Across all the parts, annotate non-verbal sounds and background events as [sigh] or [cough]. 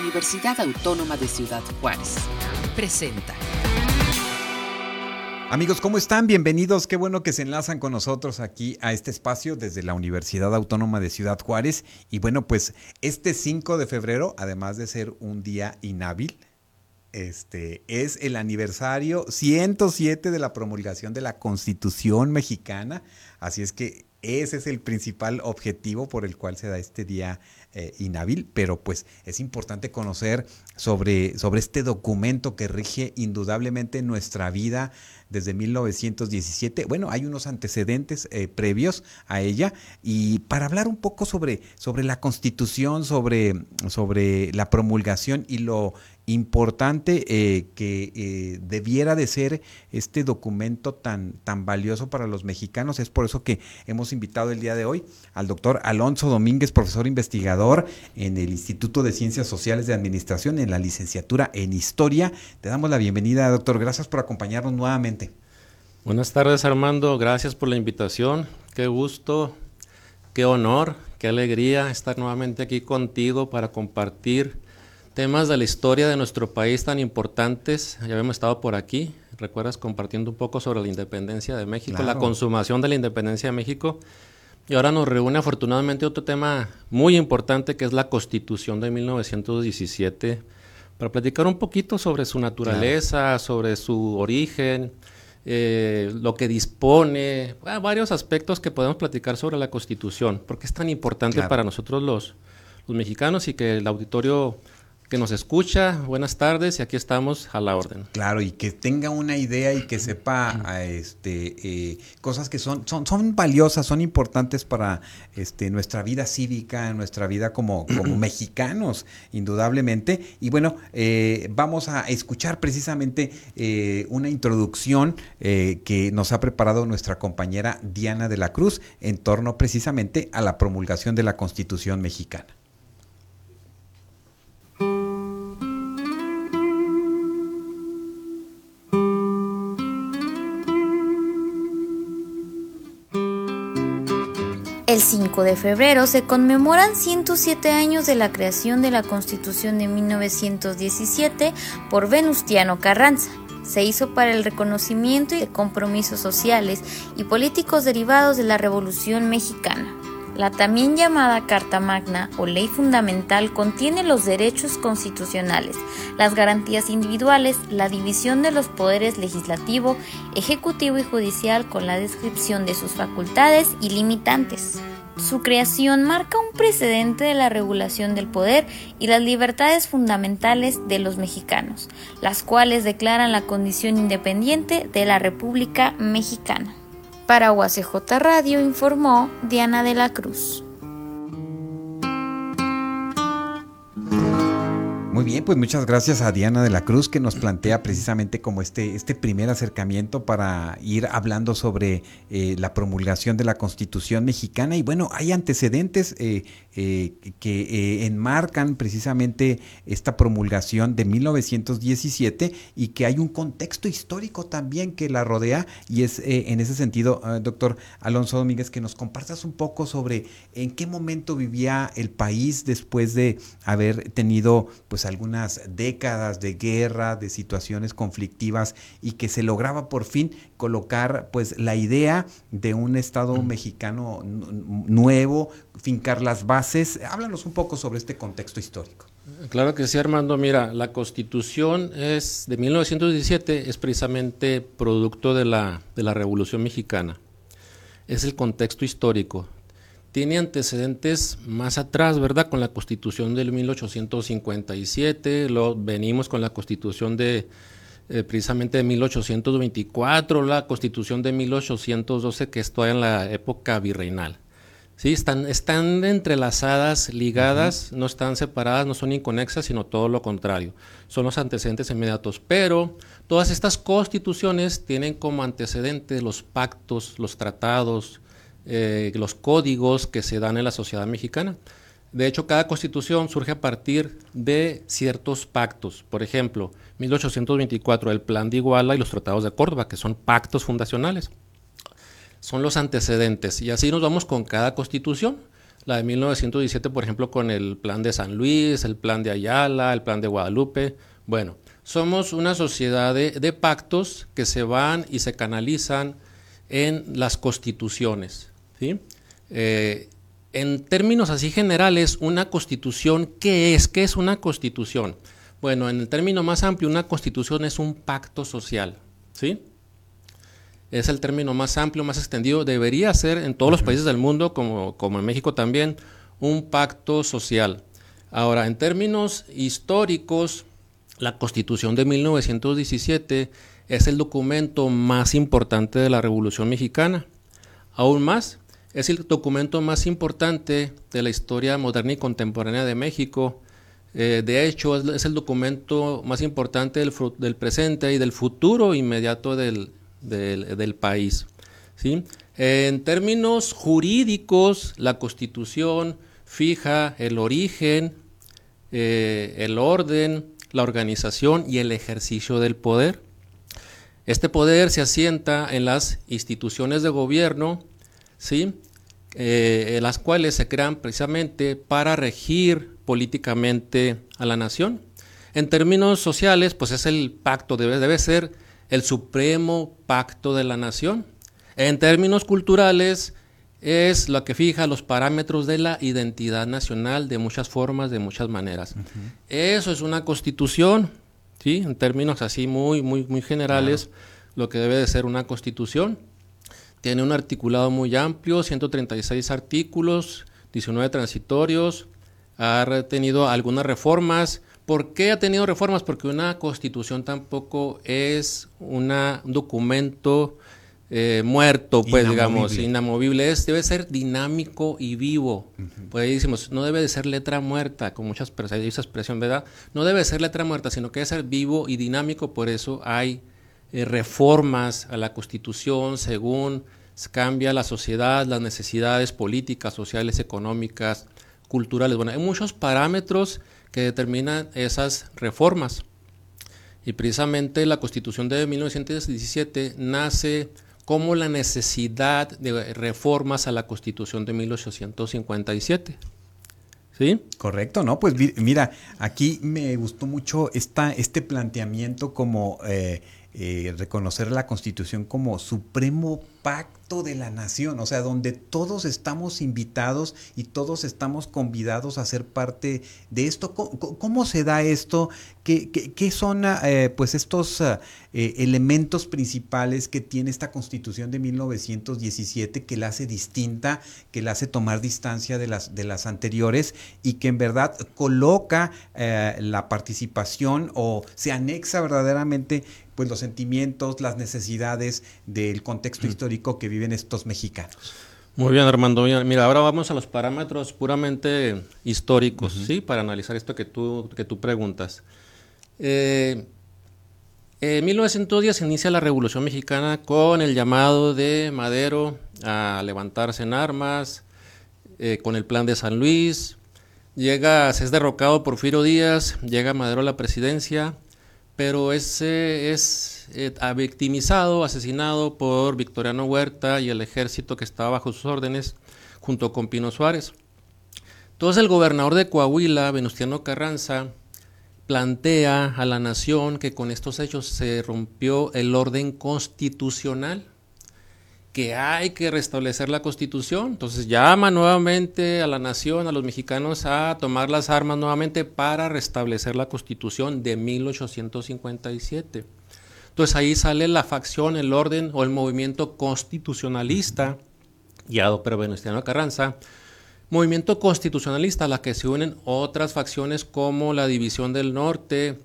Universidad Autónoma de Ciudad Juárez. Presenta. Amigos, ¿cómo están? Bienvenidos. Qué bueno que se enlazan con nosotros aquí a este espacio desde la Universidad Autónoma de Ciudad Juárez. Y bueno, pues este 5 de febrero, además de ser un día inhábil, este es el aniversario 107 de la promulgación de la Constitución mexicana. Así es que ese es el principal objetivo por el cual se da este día eh, pero pues es importante conocer sobre, sobre este documento que rige indudablemente nuestra vida desde 1917. Bueno, hay unos antecedentes eh, previos a ella y para hablar un poco sobre, sobre la constitución, sobre, sobre la promulgación y lo importante eh, que eh, debiera de ser este documento tan, tan valioso para los mexicanos. Es por eso que hemos invitado el día de hoy al doctor Alonso Domínguez, profesor investigador en el Instituto de Ciencias Sociales de Administración, en la licenciatura en Historia. Te damos la bienvenida, doctor. Gracias por acompañarnos nuevamente. Buenas tardes, Armando. Gracias por la invitación. Qué gusto, qué honor, qué alegría estar nuevamente aquí contigo para compartir temas de la historia de nuestro país tan importantes. Ya habíamos estado por aquí, recuerdas, compartiendo un poco sobre la independencia de México, la consumación de la independencia de México. Y ahora nos reúne afortunadamente otro tema muy importante que es la Constitución de 1917, para platicar un poquito sobre su naturaleza, sobre su origen, eh, lo que dispone, varios aspectos que podemos platicar sobre la Constitución, porque es tan importante para nosotros los, los mexicanos y que el auditorio que nos escucha, buenas tardes y aquí estamos a la orden. Claro, y que tenga una idea y que sepa este, eh, cosas que son, son, son valiosas, son importantes para este, nuestra vida cívica, nuestra vida como, como [clears throat] mexicanos, indudablemente. Y bueno, eh, vamos a escuchar precisamente eh, una introducción que nos ha preparado nuestra compañera Diana de la Cruz en torno precisamente a la promulgación de la Constitución mexicana. El 5 de febrero se conmemoran 107 años de la creación de la Constitución de 1917 por Venustiano Carranza. Se hizo para el reconocimiento y de compromisos sociales y políticos derivados de la Revolución Mexicana. La también llamada Carta Magna o Ley Fundamental contiene los derechos constitucionales, las garantías individuales, la división de los poderes legislativo, ejecutivo y judicial con la descripción de sus facultades y limitantes. Su creación marca un precedente de la regulación del poder y las libertades fundamentales de los mexicanos, las cuales declaran la condición independiente de la República Mexicana. Para UACJ Radio informó Diana de la Cruz. Muy bien, pues muchas gracias a Diana de la Cruz que nos plantea precisamente como este, este primer acercamiento para ir hablando sobre eh, la promulgación de la Constitución mexicana. Y bueno, hay antecedentes eh, eh, que enmarcan precisamente esta promulgación de 1917 y que hay un contexto histórico también que la rodea. Y es en ese sentido, doctor Alonso Domínguez, que nos compartas un poco sobre en qué momento vivía el país después de haber tenido pues algunas décadas de guerra, de situaciones conflictivas y que se lograba por fin colocar pues la idea de un Estado mexicano nuevo, fincar las bases. Háblanos un poco sobre este contexto histórico. Claro que sí, Armando. Mira, la Constitución es de 1917, es precisamente producto de la, de la Revolución Mexicana. Es el contexto histórico tiene antecedentes más atrás, ¿verdad? Con la constitución del 1857, lo venimos con la constitución de eh, precisamente de 1824, la constitución de 1812, que es todavía en la época virreinal. Sí, están, están entrelazadas, ligadas, no están separadas, no son inconexas, sino todo lo contrario. Son los antecedentes inmediatos. Pero todas estas constituciones tienen como antecedentes los pactos, los tratados, eh, los códigos que se dan en la sociedad mexicana. De hecho, cada constitución surge a partir de ciertos pactos. Por ejemplo, 1824, el Plan de Iguala y los Tratados de Córdoba, que son pactos fundacionales. Son los antecedentes. Y así nos vamos con cada constitución. La de 1917, por ejemplo, con el plan de San Luis, el plan de Ayala, el plan de Guadalupe. Bueno, somos una sociedad de, pactos que se van y se canalizan en las constituciones. ¿sí? Eh, en términos así generales, una constitución, ¿qué es? ¿Qué es una constitución? Bueno, en el término más amplio, una constitución es un pacto social, ¿sí? Es el término más amplio, más extendido. Debería ser en todos los países del mundo, como, como en México también, un pacto social. Ahora, en términos históricos, la Constitución de 1917 es el documento más importante de la Revolución Mexicana. Aún más, es el documento más importante de la historia moderna y contemporánea de México. Eh, de hecho, es, el documento más importante del, presente y del futuro inmediato del, país. ¿sí? En términos jurídicos, la Constitución fija el origen, eh, el orden, la organización y el ejercicio del poder. Este poder se asienta en las instituciones de gobierno. Eh, las cuales se crean precisamente para regir políticamente a la nación. En términos sociales, pues es el pacto, debe, debe ser el supremo pacto de la nación. En términos culturales, es lo que fija los parámetros de la identidad nacional de muchas formas, de muchas maneras. Eso es una constitución, ¿sí? En términos así muy, muy, muy generales, lo que debe de ser una constitución. Tiene un articulado muy amplio, 136 artículos, 19 transitorios, ha tenido algunas reformas. ¿Por qué ha tenido reformas? Porque una constitución tampoco es un documento eh, muerto, pues digamos, inamovible. Es, debe ser dinámico y vivo. Pues ahí decimos, no debe de ser letra muerta, con muchas esa expresión, ¿verdad? No debe ser letra muerta, sino que debe ser vivo y dinámico. Por eso hay eh, reformas a la Constitución según cambia la sociedad, las necesidades políticas, sociales, económicas, culturales. Bueno, hay muchos parámetros que determinan esas reformas. Y precisamente la Constitución de 1917 nace como la necesidad de reformas a la Constitución de 1857. ¿Sí? Correcto, ¿no? Pues mira, aquí me gustó mucho esta, este planteamiento como eh, eh, reconocer la Constitución como supremo pacto de la nación, o sea, donde todos estamos invitados y todos estamos convidados a ser parte de esto. ¿Cómo, se da esto? ¿Qué, son eh, pues estos eh, elementos principales que tiene esta constitución de 1917 que la hace distinta, que la hace tomar distancia de las, de las anteriores y que en verdad coloca la participación o se anexa verdaderamente pues los sentimientos, las necesidades del contexto histórico que viven estos mexicanos. Muy bien, Armando. Mira, ahora vamos a los parámetros puramente históricos, ¿sí? Para analizar esto que tú, que tú preguntas. Eh, en 1910 se inicia la Revolución Mexicana con el llamado de Madero a levantarse en armas, eh, con el plan de San Luis. Llega, se es derrocado Porfirio Díaz, llega Madero a la presidencia pero ese es eh, victimizado, asesinado por Victoriano Huerta y el ejército que estaba bajo sus órdenes, junto con Pino Suárez. Entonces el gobernador de Coahuila, Venustiano Carranza, plantea a la nación que con estos hechos se rompió el orden constitucional que hay que restablecer la constitución. Entonces llama nuevamente a la nación, a los mexicanos, a tomar las armas nuevamente para restablecer la constitución de 1857. Entonces ahí sale la facción, el orden o el movimiento constitucionalista, guiado por Venustiano Carranza, movimiento constitucionalista a la que se unen otras facciones como la División del Norte,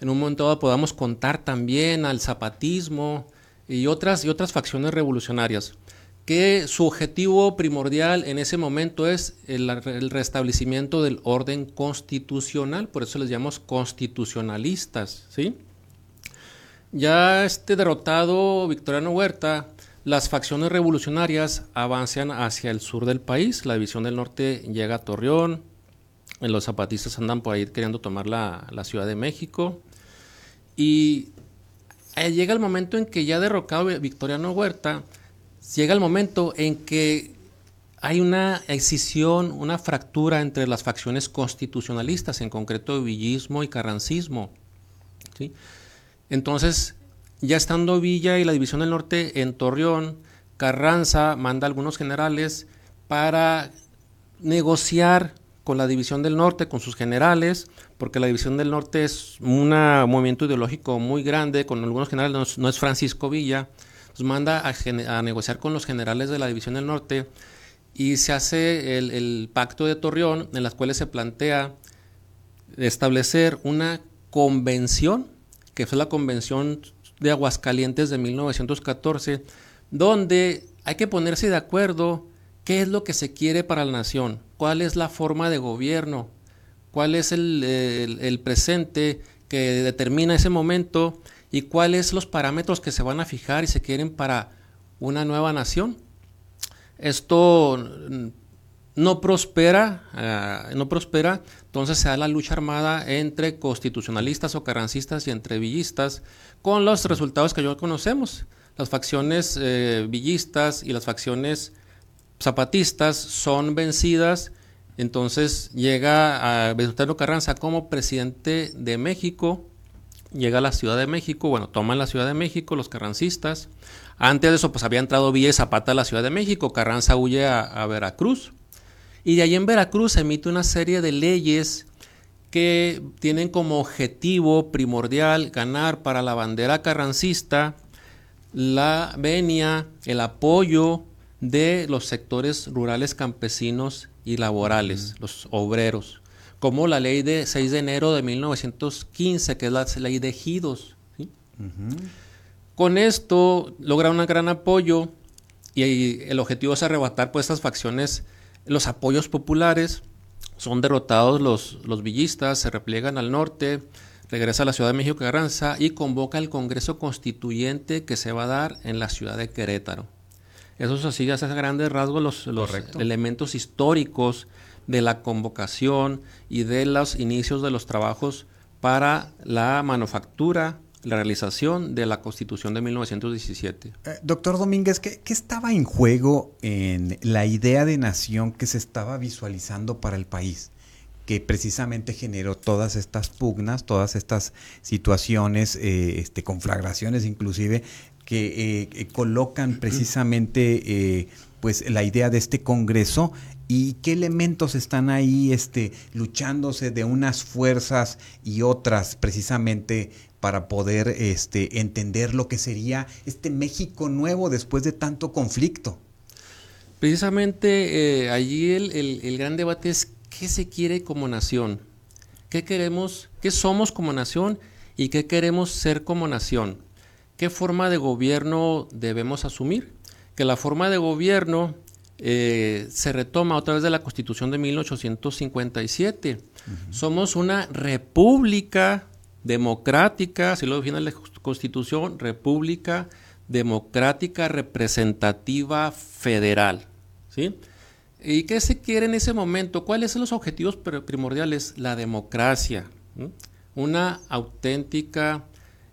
en un momento dado podamos contar también al zapatismo, y otras, y otras facciones revolucionarias, que su objetivo primordial en ese momento es el, restablecimiento del orden constitucional, por eso les llamamos constitucionalistas. ¿sí? Ya este derrotado Victoriano Huerta, las facciones revolucionarias avanzan hacia el sur del país, la división del norte llega a Torreón, los zapatistas andan por ahí queriendo tomar la, la Ciudad de México, y eh, llega el momento en que ya derrocado Victoriano Huerta, llega el momento en que hay una escisión, una fractura entre las facciones constitucionalistas, en concreto villismo y carrancismo. Entonces, ya estando Villa y la División del Norte en Torreón, Carranza manda a algunos generales para negociar con la División del Norte, con sus generales, porque la División del Norte es un movimiento ideológico muy grande, con algunos generales, no es, Francisco Villa, nos manda a, negociar con los generales de la División del Norte y se hace el, el pacto de Torreón, en las cuales se plantea establecer una convención, que fue la convención de Aguascalientes de 1914, donde hay que ponerse de acuerdo qué es lo que se quiere para la nación, cuál es la forma de gobierno, cuál es el, presente que determina ese momento y cuáles los parámetros que se van a fijar y se quieren para una nueva nación. Esto no prospera, ah, no prospera, entonces se da la lucha armada entre constitucionalistas o carrancistas y entre villistas, con los resultados que ya conocemos. Las facciones eh, villistas y las facciones zapatistas son vencidas, entonces llega a Venustiano Carranza como presidente de México, llega a la Ciudad de México, bueno, toman la Ciudad de México los carrancistas. Antes de eso, pues había entrado Villa y Zapata a la Ciudad de México, Carranza huye a, Veracruz. Y de ahí en Veracruz se emite una serie de leyes que tienen como objetivo primordial ganar para la bandera carrancista la venia, el apoyo de los sectores rurales campesinos y laborales, los obreros, como la ley de 6 de enero de 1915, que es la ley de ejidos. Con esto logra un gran apoyo y el objetivo es arrebatar pues estas facciones, los apoyos populares, son derrotados los, los villistas, se repliegan al norte, regresa a la Ciudad de México Carranza y convoca el Congreso Constituyente que se va a dar en la ciudad de Querétaro. Esos así, a grandes rasgos los, los elementos históricos de la convocación y de los inicios de los trabajos para la manufactura, la realización de la Constitución de 1917. Eh, doctor Domínguez, ¿qué, ¿qué, estaba en juego en la idea de nación que se estaba visualizando para el país? que precisamente generó todas estas pugnas, todas estas situaciones, eh, este, conflagraciones inclusive, que eh, eh, colocan precisamente eh, pues la idea de este congreso y qué elementos están ahí este, luchándose de unas fuerzas y otras precisamente para poder este, entender lo que sería este México nuevo después de tanto conflicto. Precisamente allí el, el gran debate es qué se quiere como nación, qué queremos, qué somos como nación y qué queremos ser como nación. ¿Qué forma de gobierno debemos asumir? Que la forma de gobierno eh, se retoma otra vez de la Constitución de 1857. Somos una república democrática, así lo define la Constitución, república democrática representativa federal. ¿sí? ¿Y qué se quiere en ese momento? ¿Cuáles son los objetivos primordiales? La democracia, una auténtica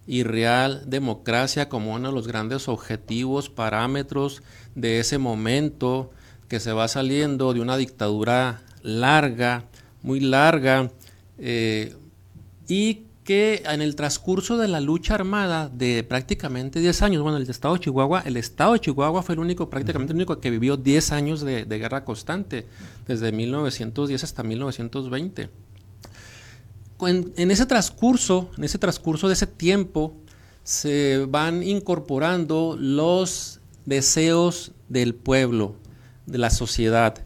y real democracia como uno de los grandes objetivos, parámetros de ese momento que se va saliendo de una dictadura larga, muy larga, eh, y que en el transcurso de la lucha armada de prácticamente 10 años, bueno, el Estado de Chihuahua, el Estado de Chihuahua fue el único, prácticamente el único que vivió 10 años de, de guerra constante, desde 1910 hasta 1920 en, ese transcurso, en ese transcurso de ese tiempo, se van incorporando los deseos del pueblo, de la sociedad.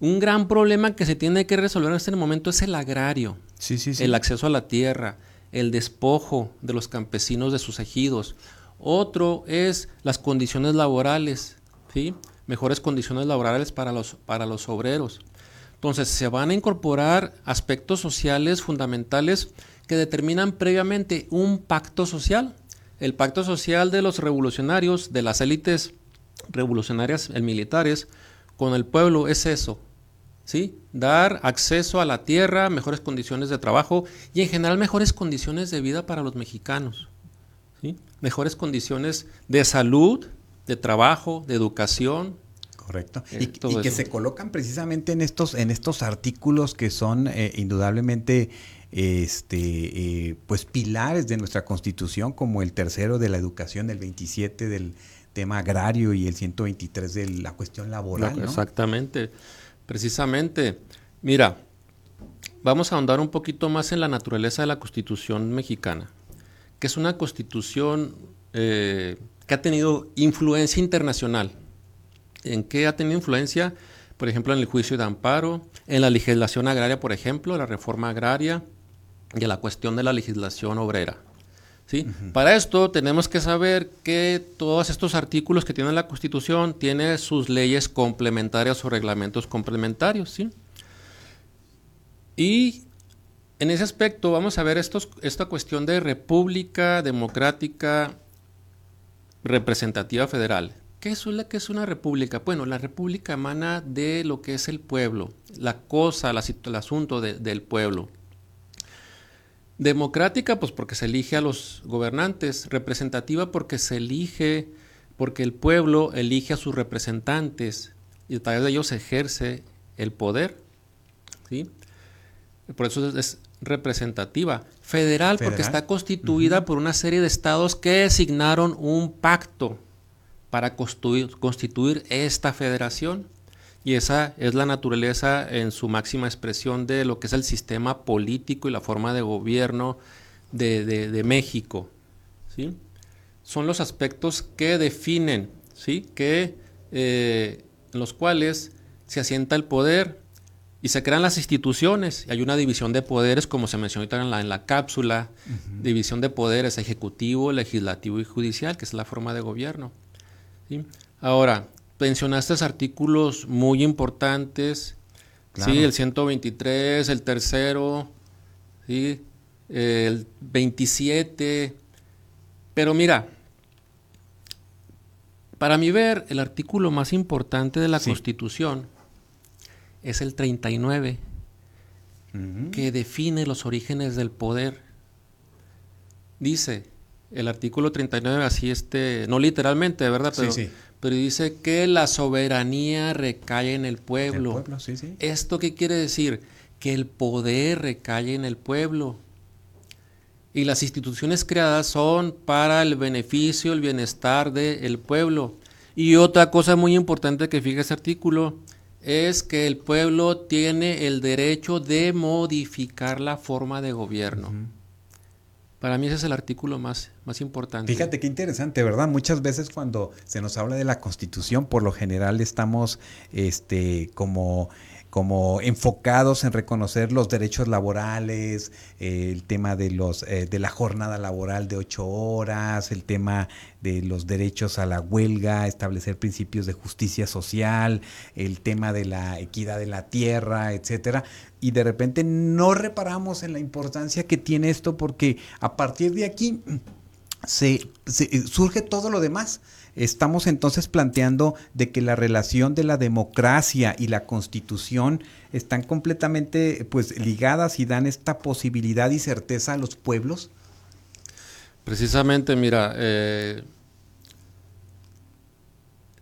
Un gran problema que se tiene que resolver en este momento es el agrario, el acceso a la tierra, el despojo de los campesinos de sus ejidos. Otro es las condiciones laborales, ¿sí? mejores condiciones laborales para los, para los obreros. Entonces se van a incorporar aspectos sociales fundamentales que determinan previamente un pacto social. El pacto social de los revolucionarios, de las élites revolucionarias militares, con el pueblo es eso, ¿sí? Dar acceso a la tierra, mejores condiciones de trabajo y en general mejores condiciones de vida para los mexicanos, ¿sí? Mejores condiciones de salud, de trabajo, de educación, Correcto. y, que se colocan precisamente en estos, en estos artículos que son eh, indudablemente este, eh, pues pilares de nuestra constitución, como el tercero de la educación, el 27 del tema agrario y el 123 de la cuestión laboral. Exactamente. Precisamente. Mira, vamos a ahondar un poquito más en la naturaleza de la constitución mexicana, que es una constitución eh, que ha tenido influencia internacional ¿En qué ha tenido influencia? Por ejemplo, en el juicio de amparo, en la legislación agraria, por ejemplo, la reforma agraria y en la cuestión de la legislación obrera. ¿sí? Para esto tenemos que saber que todos estos artículos que tiene la Constitución tienen sus leyes complementarias o reglamentos complementarios. ¿sí? Y en ese aspecto vamos a ver estos, esta cuestión de república democrática representativa federal. ¿Qué es, la, que es una república? Bueno, la república emana de lo que es el pueblo, la cosa, el asunto del pueblo. Democrática, pues porque se elige a los gobernantes. Representativa porque se elige, porque el pueblo elige a sus representantes y a través de ellos ejerce el poder. ¿sí? Por eso es, representativa. Federal, porque está constituida por una serie de estados que designaron un pacto para constituir, esta federación. Y esa es la naturaleza en su máxima expresión de lo que es el sistema político y la forma de gobierno de, México. ¿sí? Son los aspectos que definen, ¿sí? que, eh, en los cuales se asienta el poder y se crean las instituciones. Hay una división de poderes, como se mencionó en la, en la cápsula, división de poderes ejecutivo, legislativo y judicial, que es la forma de gobierno. Ahora, mencionaste artículos muy importantes, sí, el 123, el tercero, ¿sí? el 27, pero mira, para mí ver, el artículo más importante de la Constitución es el 39, que define los orígenes del poder. Dice, el artículo 39, así este, no literalmente, ¿verdad? Pero, sí, sí. pero dice que la soberanía recae en el pueblo. El pueblo sí, sí. ¿Esto qué quiere decir? Que el poder recae en el pueblo. Y las instituciones creadas son para el beneficio, el bienestar del pueblo. Y otra cosa muy importante que fija ese artículo es que el pueblo tiene el derecho de modificar la forma de gobierno. Para mí ese es el artículo más, más importante. Fíjate qué interesante, ¿verdad? Muchas veces cuando se nos habla de la Constitución, por lo general estamos este, como como enfocados en reconocer los derechos laborales, eh, el tema de los eh, de la jornada laboral de ocho horas, el tema de los derechos a la huelga, establecer principios de justicia social, el tema de la equidad de la tierra, etcétera. Y de repente no reparamos en la importancia que tiene esto porque a partir de aquí se surge todo lo demás estamos entonces planteando de que la relación de la democracia y la constitución están completamente pues ligadas y dan esta posibilidad y certeza a los pueblos? Precisamente, mira, eh,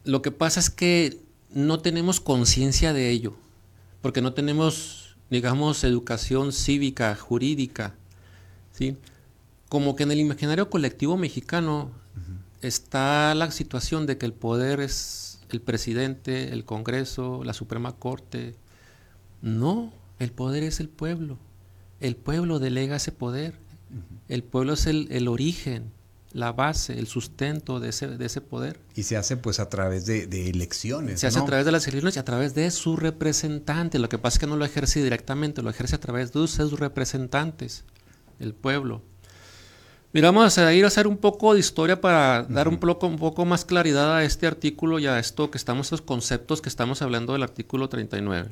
lo que pasa es que no tenemos conciencia de ello, porque no tenemos, digamos, educación cívica, jurídica, ¿sí? Como que en el imaginario colectivo mexicano está la situación de que el poder es el presidente, el Congreso, la Suprema Corte. No, el poder es el pueblo. El pueblo delega ese poder. El pueblo es el, origen, la base, el sustento de ese, de ese, poder. Y se hace pues a través de, elecciones. Se hace a través de las elecciones y a través de sus representantes. Lo que pasa es que no lo ejerce directamente, lo ejerce a través de sus representantes, el pueblo. Mira, vamos a ir a hacer un poco de historia para dar un poco, un poco más claridad a este artículo y a esto que estamos, estos conceptos que estamos hablando del artículo 39.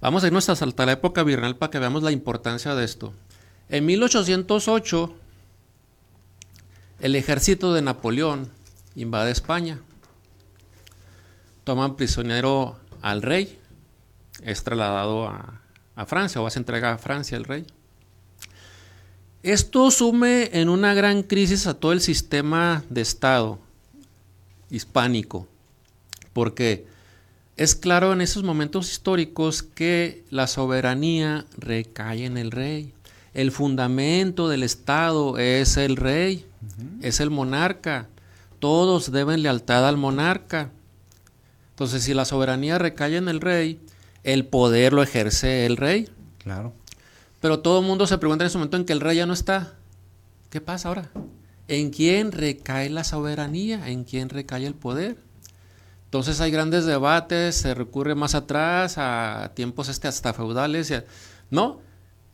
Vamos a irnos hasta la época virreinal para que veamos la importancia de esto. En 1808, el ejército de Napoleón invade España. Toman prisionero al rey, es trasladado a, a Francia o va a entregar a Francia el rey. Esto sume en una gran crisis a todo el sistema de Estado hispánico. Porque es claro en esos momentos históricos que la soberanía recae en el rey. El fundamento del Estado es el rey, es el monarca. Todos deben lealtad al monarca. Entonces, si la soberanía recae en el rey, el poder lo ejerce el rey. Claro. Pero todo el mundo se pregunta en ese momento en que el rey ya no está. ¿Qué pasa ahora? ¿En quién recae la soberanía? ¿En quién recae el poder? Entonces hay grandes debates, se recurre más atrás a tiempos este hasta feudales. ¿No?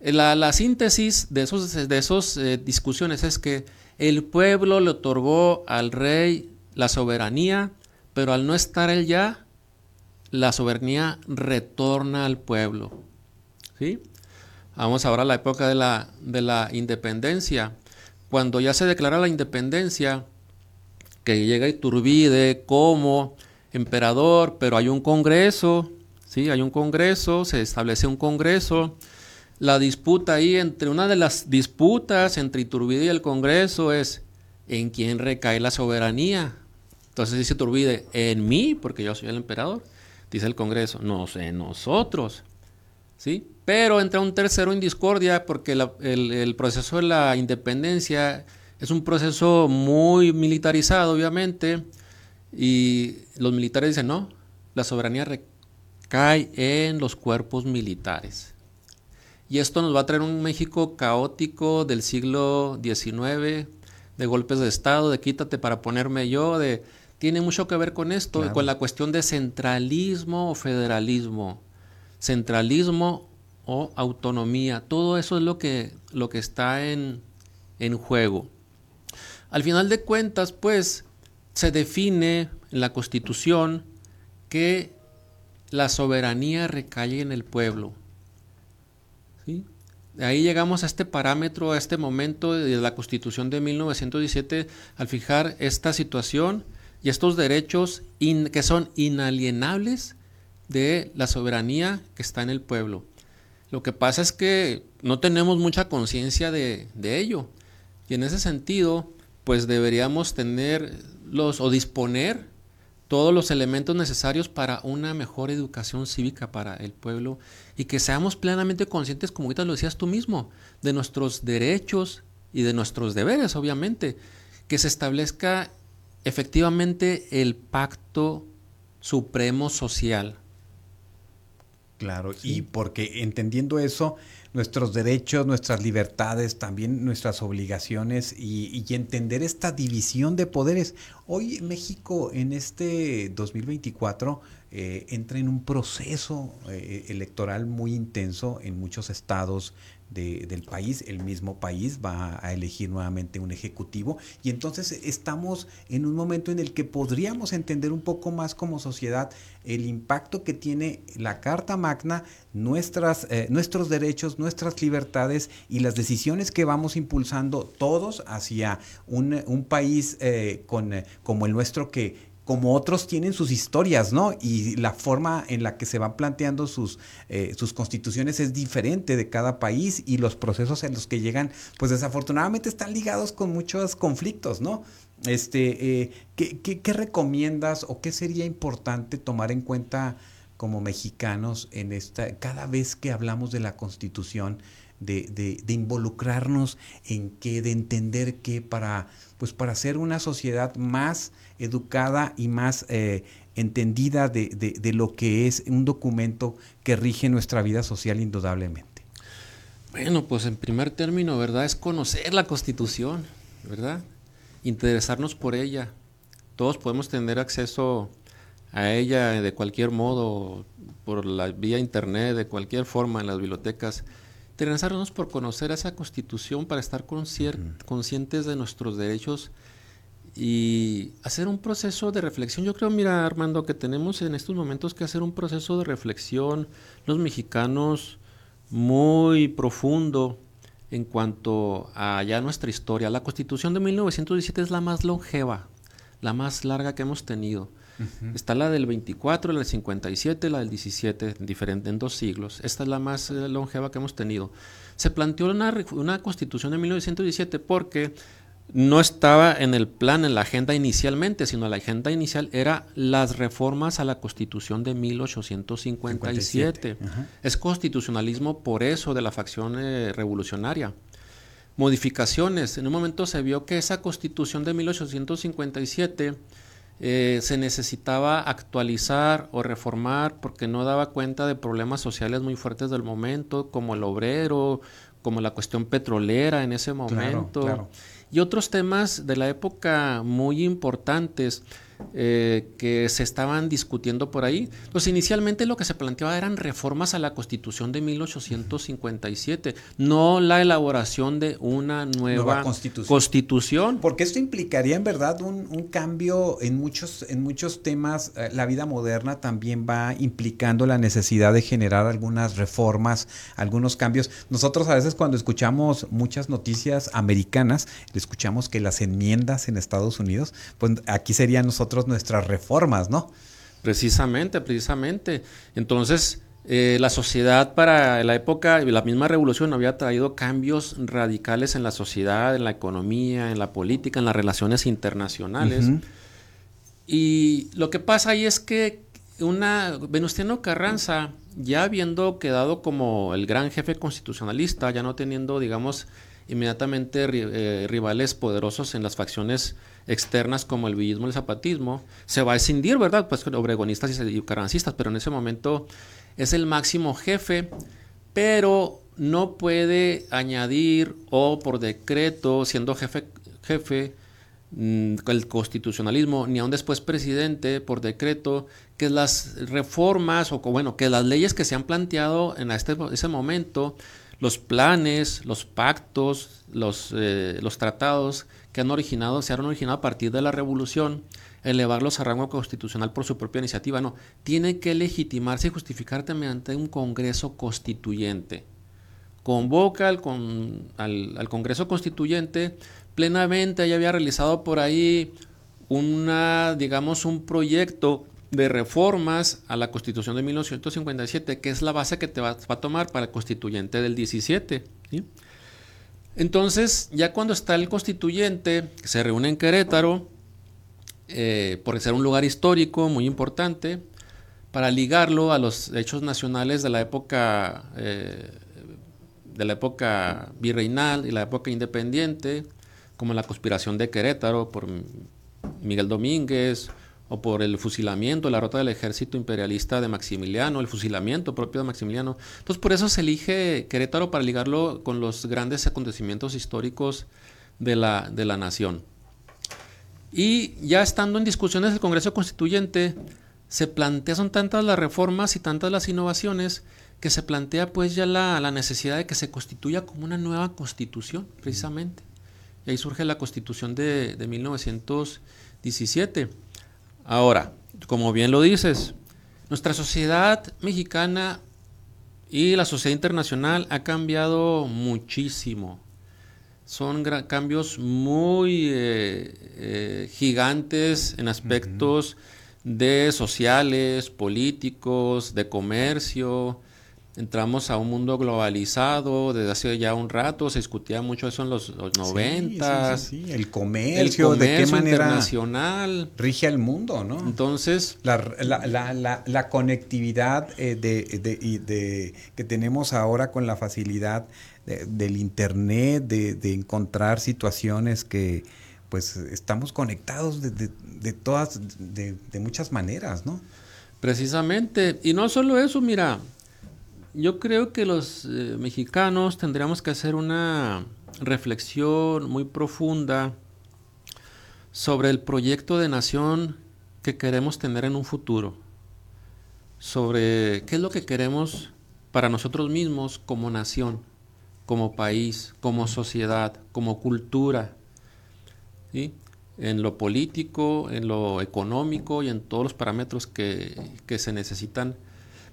La, la síntesis de esos, de esos eh, discusiones es que el pueblo le otorgó al rey la soberanía, pero al no estar él ya, la soberanía retorna al pueblo. ¿Sí? Vamos ahora a la época de la, de la independencia. Cuando ya se declara la independencia, que llega Iturbide como emperador, pero hay un congreso, ¿sí? Hay un congreso, se establece un congreso. La disputa ahí entre una de las disputas entre Iturbide y el congreso es en quién recae la soberanía. Entonces dice Iturbide, en mí, porque yo soy el emperador. Dice el congreso, no sé, nosotros. ¿Sí? Pero entra un tercero en discordia porque el, proceso de la independencia es un proceso muy militarizado, obviamente, y los militares dicen, no, la soberanía recae en los cuerpos militares. Y esto nos va a traer un México caótico del siglo XIX, de golpes de Estado, de quítate para ponerme yo, de... Tiene mucho que ver con esto, con la cuestión de centralismo o federalismo. Centralismo o autonomía. Todo eso es lo que, lo que está en, en juego. Al final de cuentas, pues, se define en la Constitución que la soberanía recae en el pueblo. ¿Sí? De ahí llegamos a este parámetro, a este momento de la Constitución de 1917, al fijar esta situación y estos derechos que son inalienables de la soberanía que está en el pueblo. Lo que pasa es que no tenemos mucha conciencia de, ello. Y en ese sentido, pues deberíamos tener los o disponer todos los elementos necesarios para una mejor educación cívica para el pueblo y que seamos plenamente conscientes, como ahorita lo decías tú mismo, de nuestros derechos y de nuestros deberes, obviamente, que se establezca efectivamente el pacto supremo social Claro, y porque entendiendo eso, nuestros derechos, nuestras libertades, también nuestras obligaciones y, entender esta división de poderes. Hoy México en este 2024 eh, entra en un proceso eh, electoral muy intenso en muchos estados del país, el mismo país va a elegir nuevamente un ejecutivo. Y entonces estamos en un momento en el que podríamos entender un poco más como sociedad el impacto que tiene la Carta Magna, eh, nuestros derechos, nuestras libertades y las decisiones que vamos impulsando todos hacia un, un país eh, con, como el nuestro que como otros tienen sus historias, ¿no? Y la forma en la que se van planteando sus, eh, sus constituciones es diferente de cada país y los procesos en los que llegan, pues desafortunadamente están ligados con muchos conflictos, ¿no? Este, eh, ¿qué, recomiendas o qué sería importante tomar en cuenta como mexicanos en esta, cada vez que hablamos de la constitución? De, de, involucrarnos en qué, de entender qué para, pues para ser una sociedad más educada y más eh, entendida de, de, lo que es un documento que rige nuestra vida social indudablemente. Bueno, pues en primer término, ¿verdad? Es conocer la Constitución, ¿verdad? Interesarnos por ella. Todos podemos tener acceso a ella de cualquier modo, por la vía internet, de cualquier forma en las bibliotecas. Interesarnos por conocer esa Constitución para estar conscientes de nuestros derechos y hacer un proceso de reflexión. Yo creo, mira, Armando, que tenemos en estos momentos que hacer un proceso de reflexión, los mexicanos, muy profundo en cuanto a ya nuestra historia. La constitución de 1917 es la más longeva, la más larga que hemos tenido. Está la del 24, la del 57, la del 17, diferente en dos siglos. Esta es la más eh, longeva que hemos tenido. Se planteó una, una constitución de 1917 porque no estaba en el plan, en la agenda inicialmente, sino la agenda inicial era las reformas a la Constitución de 1857. Es constitucionalismo por eso de la facción eh, revolucionaria. Modificaciones. En un momento se vio que esa Constitución de 1857 eh, se necesitaba actualizar o reformar porque no daba cuenta de problemas sociales muy fuertes del momento, como el obrero, como la cuestión petrolera en ese momento. y otros temas de la época muy importantes eh, que se estaban discutiendo por ahí. Pues inicialmente lo que se planteaba eran reformas a la Constitución de 1857, no la elaboración de una nueva, constitución. Porque esto implicaría en verdad un, cambio en muchos, en muchos temas. Eh, la vida moderna también va implicando la necesidad de generar algunas reformas, algunos cambios. Nosotros a veces cuando escuchamos muchas noticias americanas, escuchamos que las enmiendas en Estados Unidos, pues aquí serían nosotros nuestras reformas, ¿no? Precisamente, precisamente. Entonces, eh, la sociedad para la época, la misma revolución había traído cambios radicales en la sociedad, en la economía, en la política, en las relaciones internacionales. Y lo que pasa ahí es que una Venustiano Carranza, ya habiendo quedado como el gran jefe constitucionalista, ya no teniendo, digamos, inmediatamente eh, rivales poderosos en las facciones externas como el villismo y el zapatismo, se va a escindir, ¿verdad? Pues obregonistas y carrancistas, pero en ese momento es el máximo jefe, pero no puede añadir o por decreto, siendo jefe, jefe mm, el constitucionalismo, ni aún después presidente, por decreto, que las reformas o bueno, que las leyes que se han planteado en este, ese momento los planes, los pactos, los, eh, los tratados que han originado, se han originado a partir de la revolución, elevarlos a rango constitucional por su propia iniciativa. No, tiene que legitimarse y justificarse mediante un Congreso Constituyente. Convoca al, al, Congreso Constituyente plenamente, ya había realizado por ahí una, digamos, un proyecto de reformas a la Constitución de 1957, que es la base que te va, a tomar para el constituyente del 17. Entonces, ya cuando está el constituyente, se reúne en Querétaro, eh, por ser un lugar histórico muy importante, para ligarlo a los hechos nacionales de la época, eh, de la época virreinal y la época independiente, como la conspiración de Querétaro por Miguel Domínguez, o por el fusilamiento, la rota del ejército imperialista de Maximiliano, el fusilamiento propio de Maximiliano. Entonces por eso se elige Querétaro para ligarlo con los grandes acontecimientos históricos de la, de la nación. Y ya estando en discusiones del Congreso Constituyente, se plantea, son tantas las reformas y tantas las innovaciones, que se plantea pues ya la, la necesidad de que se constituya como una nueva constitución, precisamente. Y ahí surge la constitución de, de 1917 Ahora, como bien lo dices, nuestra sociedad mexicana y la sociedad internacional ha cambiado muchísimo. Son cambios muy eh, eh, gigantes en aspectos de sociales, políticos, de comercio, entramos a un mundo globalizado desde hace ya un rato, se discutía mucho eso en los, noventas. Sí, el comercio, de qué manera internacional. rige el mundo, ¿no? Entonces... La, conectividad eh, de, que tenemos ahora con la facilidad del Internet, de, encontrar situaciones que pues estamos conectados de, todas, de muchas maneras, ¿no? Precisamente, y no solo eso, mira, yo creo que los eh, mexicanos tendríamos que hacer una reflexión muy profunda sobre el proyecto de nación que queremos tener en un futuro, sobre qué es lo que queremos para nosotros mismos como nación, como país, como sociedad, como cultura, en lo político, en lo económico y en todos los parámetros que, que se necesitan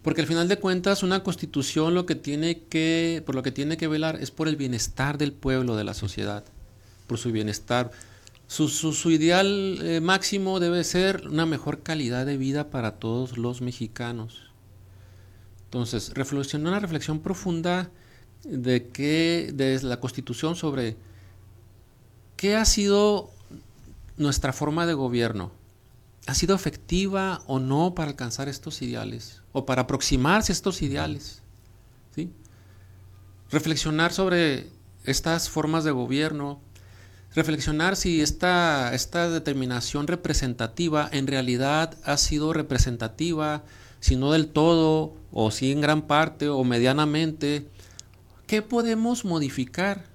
porque al final de cuentas una constitución lo que tiene que, por lo que tiene que velar es por el bienestar del pueblo, de la sociedad, por su bienestar. Su, su, ideal eh, máximo debe ser una mejor calidad de vida para todos los mexicanos. Entonces, reflexionar una reflexión profunda de que de la constitución sobre ¿qué ha sido nuestra forma de gobierno? ¿Ha sido efectiva o no para alcanzar estos ideales? ¿O para aproximarse a estos ideales? ¿Sí? Reflexionar sobre estas formas de gobierno, reflexionar si esta, esta determinación representativa en realidad ha sido representativa, si no del todo, o si en gran parte, o medianamente, ¿qué podemos modificar?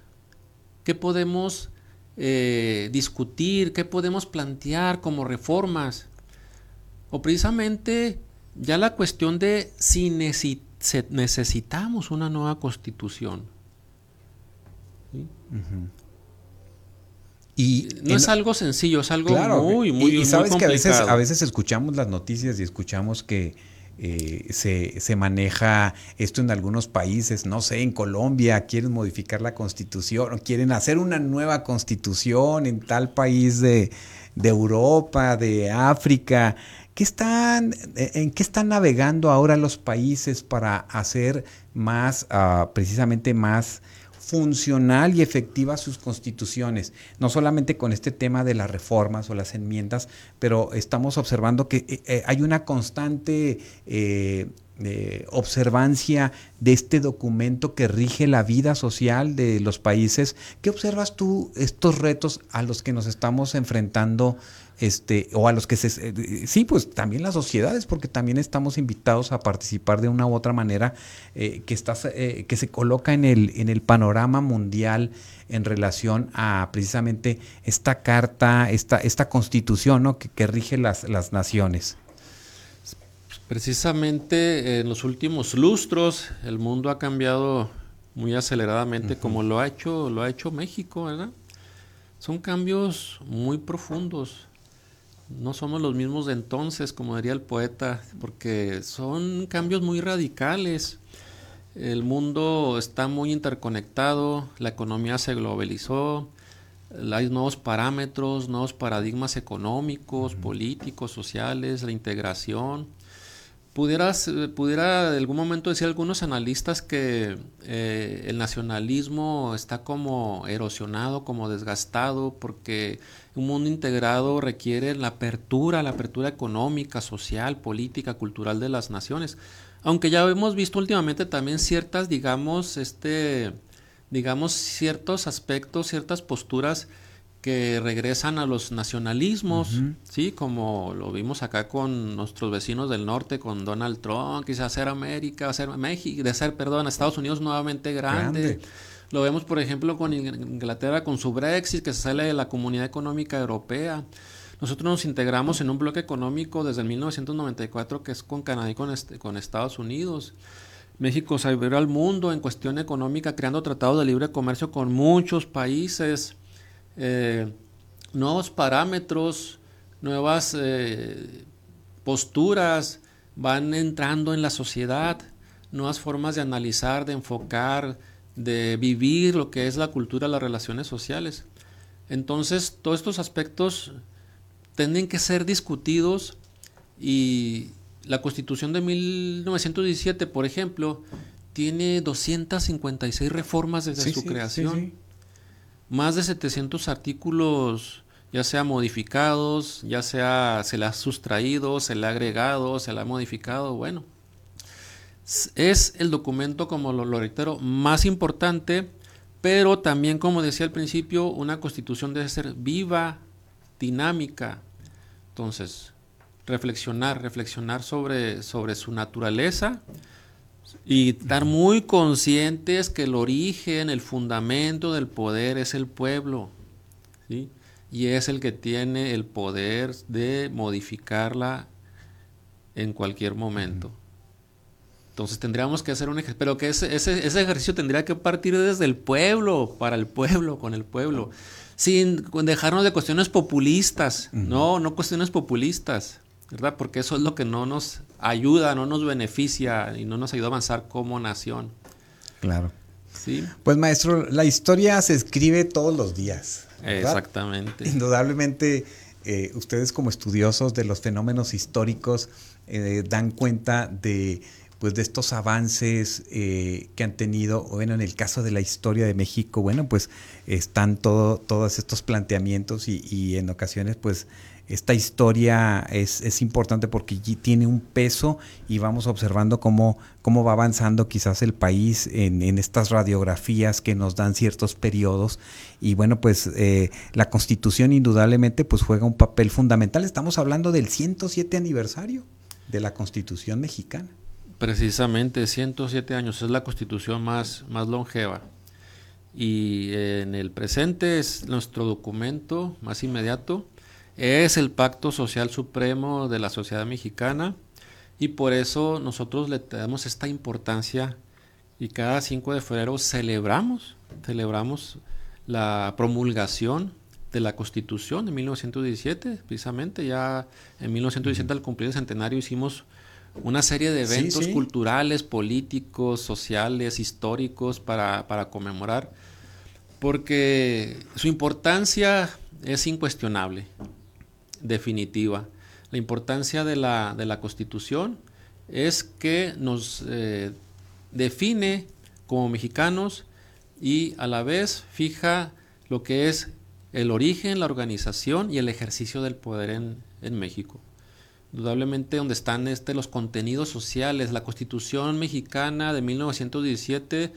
¿Qué podemos eh, discutir? ¿Qué podemos plantear como reformas? O precisamente ya la cuestión de si necesitamos una nueva constitución. Y no es algo sencillo, es algo muy, muy, y, y sabes que a veces, a veces escuchamos las noticias y escuchamos que eh, se, se, maneja esto en algunos países, no sé, en Colombia quieren modificar la constitución quieren hacer una nueva constitución en tal país de, de Europa, de África. ¿Qué están, ¿En qué están navegando ahora los países para hacer más, uh, precisamente más funcional y efectiva sus constituciones, no solamente con este tema de las reformas o las enmiendas, pero estamos observando que eh, eh, hay una constante eh, observancia de este documento que rige la vida social de los países. ¿Qué observas tú estos retos a los que nos estamos enfrentando este, o a los que se, eh, sí, pues también las sociedades, porque también estamos invitados a participar de una u otra manera eh, que, está, eh, que se coloca en el, en el panorama mundial en relación a precisamente esta carta, esta, esta constitución ¿no? que, rige las, las naciones. Precisamente en los últimos lustros el mundo ha cambiado muy aceleradamente como lo ha hecho, lo ha hecho México, ¿verdad? Son cambios muy profundos no somos los mismos de entonces, como diría el poeta, porque son cambios muy radicales. El mundo está muy interconectado, la economía se globalizó, hay nuevos parámetros, nuevos paradigmas económicos, políticos, sociales, la integración. Pudieras, eh, pudiera de algún momento decir algunos analistas que eh, el nacionalismo está como erosionado, como desgastado, porque un mundo integrado requiere la apertura, la apertura económica, social, política, cultural de las naciones. Aunque ya hemos visto últimamente también ciertas, digamos, este, digamos, ciertos aspectos, ciertas posturas que regresan a los nacionalismos, ¿sí? Como lo vimos acá con nuestros vecinos del norte, con Donald Trump, quizás hacer América, hacer México, de ser, perdón, Estados Unidos nuevamente grande. Lo vemos, por ejemplo, con Inglaterra, con su Brexit, que se sale de la Comunidad Económica Europea. Nosotros nos integramos en un bloque económico desde el 1994 que es con Canadá y con, Estados Unidos. México se abrió al mundo en cuestión económica creando tratados de libre comercio con muchos países, eh, nuevos parámetros, nuevas eh, posturas van entrando en la sociedad, nuevas formas de analizar, de enfocar, de vivir lo que es la cultura, las relaciones sociales. Entonces, todos estos aspectos tienen que ser discutidos y la Constitución de 1917, por ejemplo, tiene 256 reformas desde su creación. Más de 700 artículos, ya sea modificados, ya sea se le ha sustraído, se le ha agregado, se le ha modificado, bueno es el documento, como lo, reitero, más importante, pero también, como decía al principio, una constitución debe ser viva, dinámica. Entonces, reflexionar, reflexionar sobre, sobre su naturaleza y estar muy conscientes que el origen, el fundamento del poder es el pueblo, y es el que tiene el poder de modificarla en cualquier momento. Entonces tendríamos que hacer un ejercicio, pero que ese, ese, ejercicio tendría que partir desde el pueblo, para el pueblo, con el pueblo, sin dejarnos de cuestiones populistas, no, no cuestiones populistas, ¿verdad? Porque eso es lo que no nos ayuda, no nos beneficia y no nos ayuda a avanzar como nación. Claro. Sí. Pues maestro, la historia se escribe todos los días. Exactamente. Indudablemente, eh, ustedes como estudiosos de los fenómenos históricos eh, dan cuenta de pues de estos avances eh, que han tenido, bueno, en el caso de la historia de México, bueno, pues están todo, todos estos planteamientos y, y en ocasiones pues esta historia es, es, importante porque tiene un peso y vamos observando cómo, cómo va avanzando quizás el país en, en, estas radiografías que nos dan ciertos periodos. Y bueno, pues eh, la constitución indudablemente pues juega un papel fundamental. Estamos hablando del 107 aniversario de la constitución mexicana. Precisamente, 107 años, es la constitución más, más longeva. Y en el presente es nuestro documento más inmediato es el pacto social supremo de la sociedad mexicana y por eso nosotros le damos esta importancia y cada 5 de febrero celebramos, celebramos la promulgación de la Constitución de 1917, precisamente ya en 1917 al cumplir el centenario hicimos una serie de eventos sí, sí. culturales, políticos, sociales, históricos para, para conmemorar, porque su importancia es incuestionable definitiva. La importancia de la, de la Constitución es que nos eh, define como mexicanos y a la vez fija lo que es el origen, la organización y el ejercicio del poder en, en México. Indudablemente donde están este, los contenidos sociales, la Constitución mexicana de 1917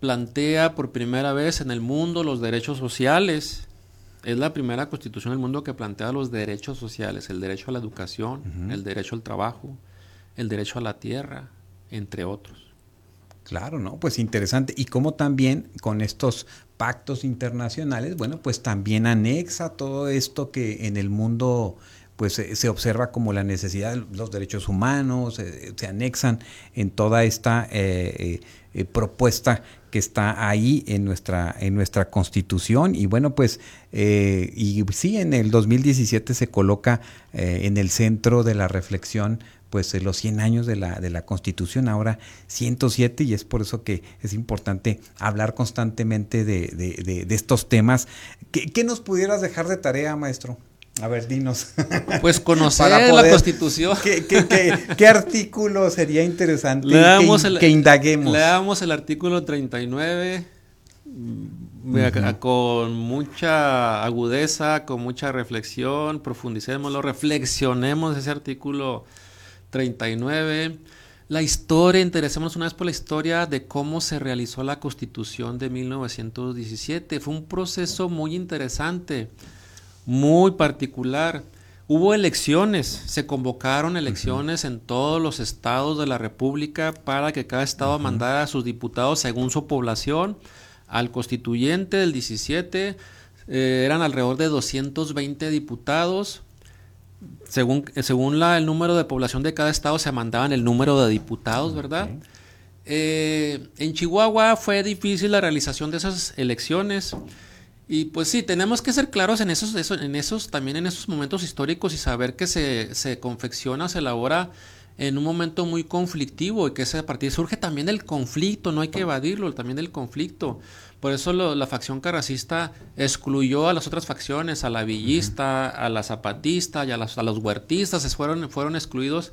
plantea por primera vez en el mundo los derechos sociales, es la primera constitución del mundo que plantea los derechos sociales, el derecho a la educación, uh -huh. el derecho al trabajo, el derecho a la tierra, entre otros. Claro, ¿no? Pues interesante. Y cómo también con estos pactos internacionales, bueno, pues también anexa todo esto que en el mundo pues se observa como la necesidad de los derechos humanos, eh, se anexan en toda esta eh, eh, propuesta que está ahí en nuestra, en nuestra constitución. Y bueno, pues, eh, y sí, en el 2017 se coloca eh, en el centro de la reflexión pues los 100 años de la, de la Constitución, ahora 107, y es por eso que es importante hablar constantemente de, de, de, de estos temas. ¿Qué, ¿Qué nos pudieras dejar de tarea, maestro? A ver, dinos. [laughs] Pues conocer poder, la Constitución. [laughs] ¿qué, qué, qué, qué artículo sería interesante le damos que, el, que, indaguemos? Le damos el artículo 39 uh -huh. con mucha agudeza, con mucha reflexión, profundicémoslo, reflexionemos ese artículo 39. La historia, interesémonos una vez por la historia de cómo se realizó la Constitución de 1917. Fue un proceso muy interesante muy particular. Hubo elecciones, se convocaron elecciones uh -huh. en todos los estados de la República para que cada estado uh -huh. mandara a sus diputados según su población. Al constituyente del 17 eh, eran alrededor de 220 diputados. Según, según la, el número de población de cada estado se mandaban el número de diputados, ¿verdad? Okay. Eh, en Chihuahua fue difícil la realización de esas elecciones. Y pues sí, tenemos que ser claros en esos, eso, en esos, también en esos momentos históricos y saber que se, se confecciona, se elabora en un momento muy conflictivo y que ese partir surge también del conflicto, no hay que evadirlo, también del conflicto. Por eso lo, la facción carracista excluyó a las otras facciones, a la villista, a la zapatista y a, las, a los huertistas, fueron, fueron excluidos.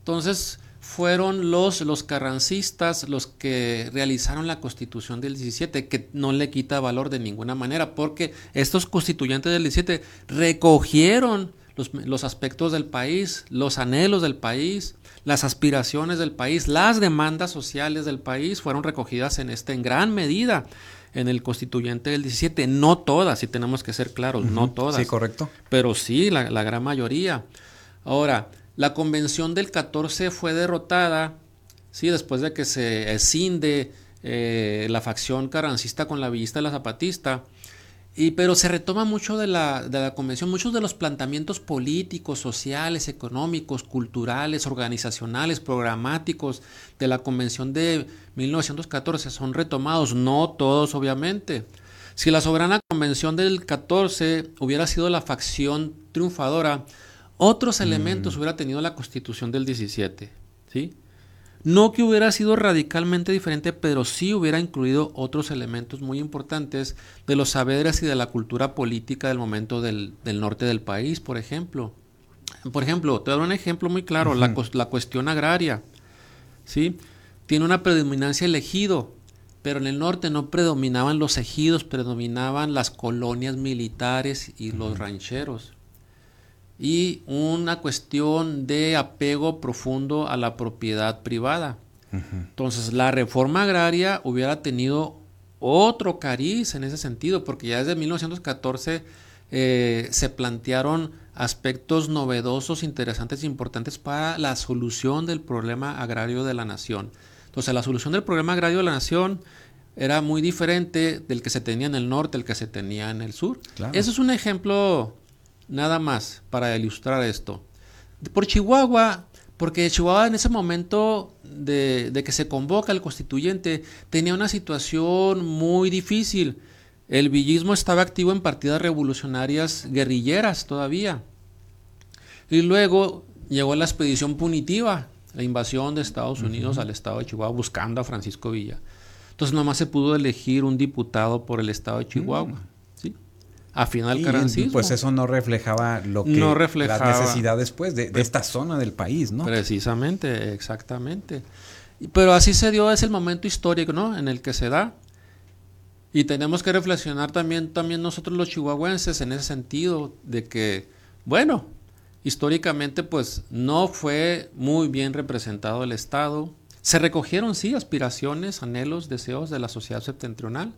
Entonces, fueron los, los carrancistas los que realizaron la constitución del 17, que no le quita valor de ninguna manera, porque estos constituyentes del 17 recogieron los, los aspectos del país, los anhelos del país, las aspiraciones del país, las demandas sociales del país fueron recogidas en este en gran medida en el constituyente del 17, no todas, si tenemos que ser claros, uh -huh. no todas. Sí, correcto. Pero sí, la, la gran mayoría. Ahora, la convención del 14 fue derrotada, sí, después de que se escinde eh, la facción carrancista con la villista y la zapatista. Y, pero se retoma mucho de la, de la convención, muchos de los planteamientos políticos, sociales, económicos, culturales, organizacionales, programáticos de la convención de 1914 son retomados, no todos obviamente. Si la soberana convención del 14 hubiera sido la facción triunfadora, otros elementos mm. hubiera tenido la constitución del 17, ¿sí? No que hubiera sido radicalmente diferente, pero sí hubiera incluido otros elementos muy importantes de los saberes y de la cultura política del momento del, del norte del país, por ejemplo. Por ejemplo, te doy un ejemplo muy claro, uh -huh. la, la, cuestión agraria. ¿sí? Tiene una predominancia el ejido, pero en el norte no predominaban los ejidos, predominaban las colonias militares y los rancheros. Y una cuestión de apego profundo a la propiedad privada. Entonces, la reforma agraria hubiera tenido otro cariz en ese sentido, porque ya desde 1914 eh, se plantearon aspectos novedosos, interesantes e importantes para la solución del problema agrario de la nación. Entonces, la solución del problema agrario de la nación era muy diferente del que se tenía en el norte, el que se tenía en el sur. Eso es un ejemplo nada más para ilustrar esto. Por Chihuahua, porque Chihuahua en ese momento de, de, que se convoca el constituyente tenía una situación muy difícil. El villismo estaba activo en partidas revolucionarias guerrilleras todavía. Y luego llegó la expedición punitiva, la invasión de Estados Unidos al estado de Chihuahua buscando a Francisco Villa. Entonces nomás se pudo elegir un diputado por el estado de Chihuahua. Mm. A final carrancismo. Pues eso no reflejaba lo que no reflejaba, las necesidades pues, de, de, esta zona del país, ¿no? Precisamente, exactamente. Pero así se dio, es el momento histórico, ¿no? En el que se da. Y tenemos que reflexionar también, también nosotros los chihuahuenses en ese sentido, de que, bueno, históricamente pues no fue muy bien representado el Estado. Se recogieron, sí, aspiraciones, anhelos, deseos de la sociedad septentrional,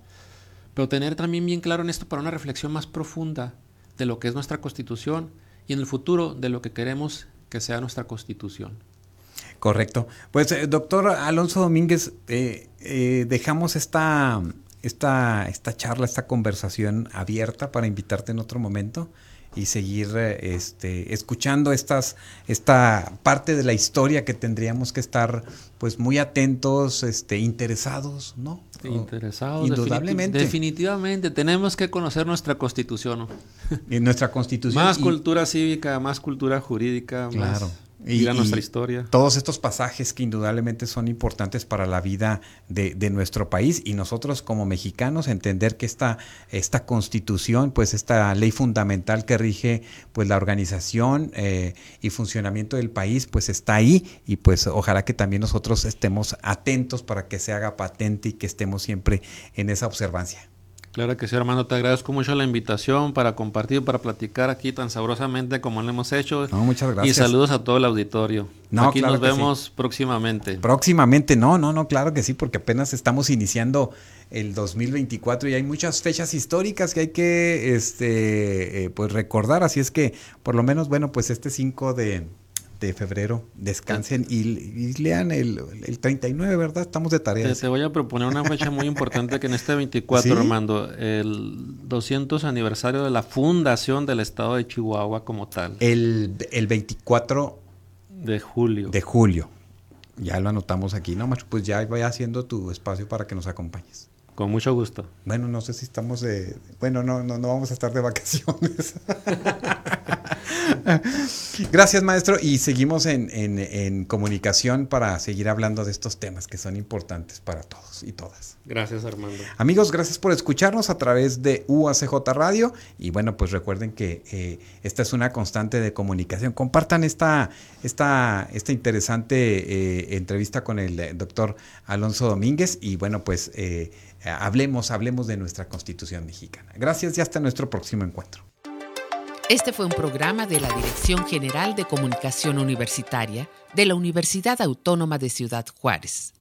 pero tener también bien claro en esto para una reflexión más profunda de lo que es nuestra constitución y en el futuro de lo que queremos que sea nuestra constitución. Correcto. Pues, eh, doctor Alonso Domínguez, eh, eh, dejamos esta, esta, esta charla, esta conversación abierta para invitarte en otro momento y seguir eh, este, escuchando estas, esta parte de la historia que tendríamos que estar pues muy atentos, este, interesados, ¿no? Interesados, indudablemente. Definitivamente, tenemos que conocer nuestra constitución. Y nuestra constitución. más cultura cívica, más cultura jurídica, claro. Más y, nuestra historia. Todos estos pasajes que indudablemente son importantes para la vida de, nuestro país y nosotros como mexicanos entender que esta, esta constitución, pues esta ley fundamental que rige pues la organización eh, y funcionamiento del país, pues está ahí y pues ojalá que también nosotros estemos atentos para que se haga patente y que estemos siempre en esa observancia. Claro que sí, hermano, te agradezco mucho la invitación para compartir, para platicar aquí tan sabrosamente como lo hemos hecho. No, muchas gracias. Y saludos a todo el auditorio. aquí nos vemos próximamente. Próximamente, no, no, no, claro que sí, porque apenas estamos iniciando el 2024 y hay muchas fechas históricas que hay que este, eh, pues recordar, así es que por lo menos, bueno, pues este 5 de, de febrero. Descansen y, lean el, el, 39, ¿verdad? Estamos de tarea. Te, voy a proponer una fecha muy importante que en este 24, Armando, el 200 aniversario de la fundación del estado de Chihuahua como tal. El, el 24 de julio. De julio. Ya lo anotamos aquí, ¿no? Pues ya vaya haciendo tu espacio para que nos acompañes. Con mucho gusto. Bueno, no sé si estamos de... Bueno, no, no, no vamos a estar de vacaciones. [laughs] Gracias, maestro. Y seguimos en, comunicación para seguir hablando de estos temas que son importantes para todos y todas. Gracias, Armando. Amigos, gracias por escucharnos a través de UACJ Radio. Y bueno, pues recuerden que eh, esta es una constante de comunicación. Compartan esta, esta, esta interesante eh, entrevista con el eh, doctor Alonso Domínguez. Y bueno, pues hablemos, hablemos de nuestra constitución mexicana. Gracias y hasta nuestro próximo encuentro. Este fue un programa de la Dirección General de Comunicación Universitaria de la Universidad Autónoma de Ciudad Juárez.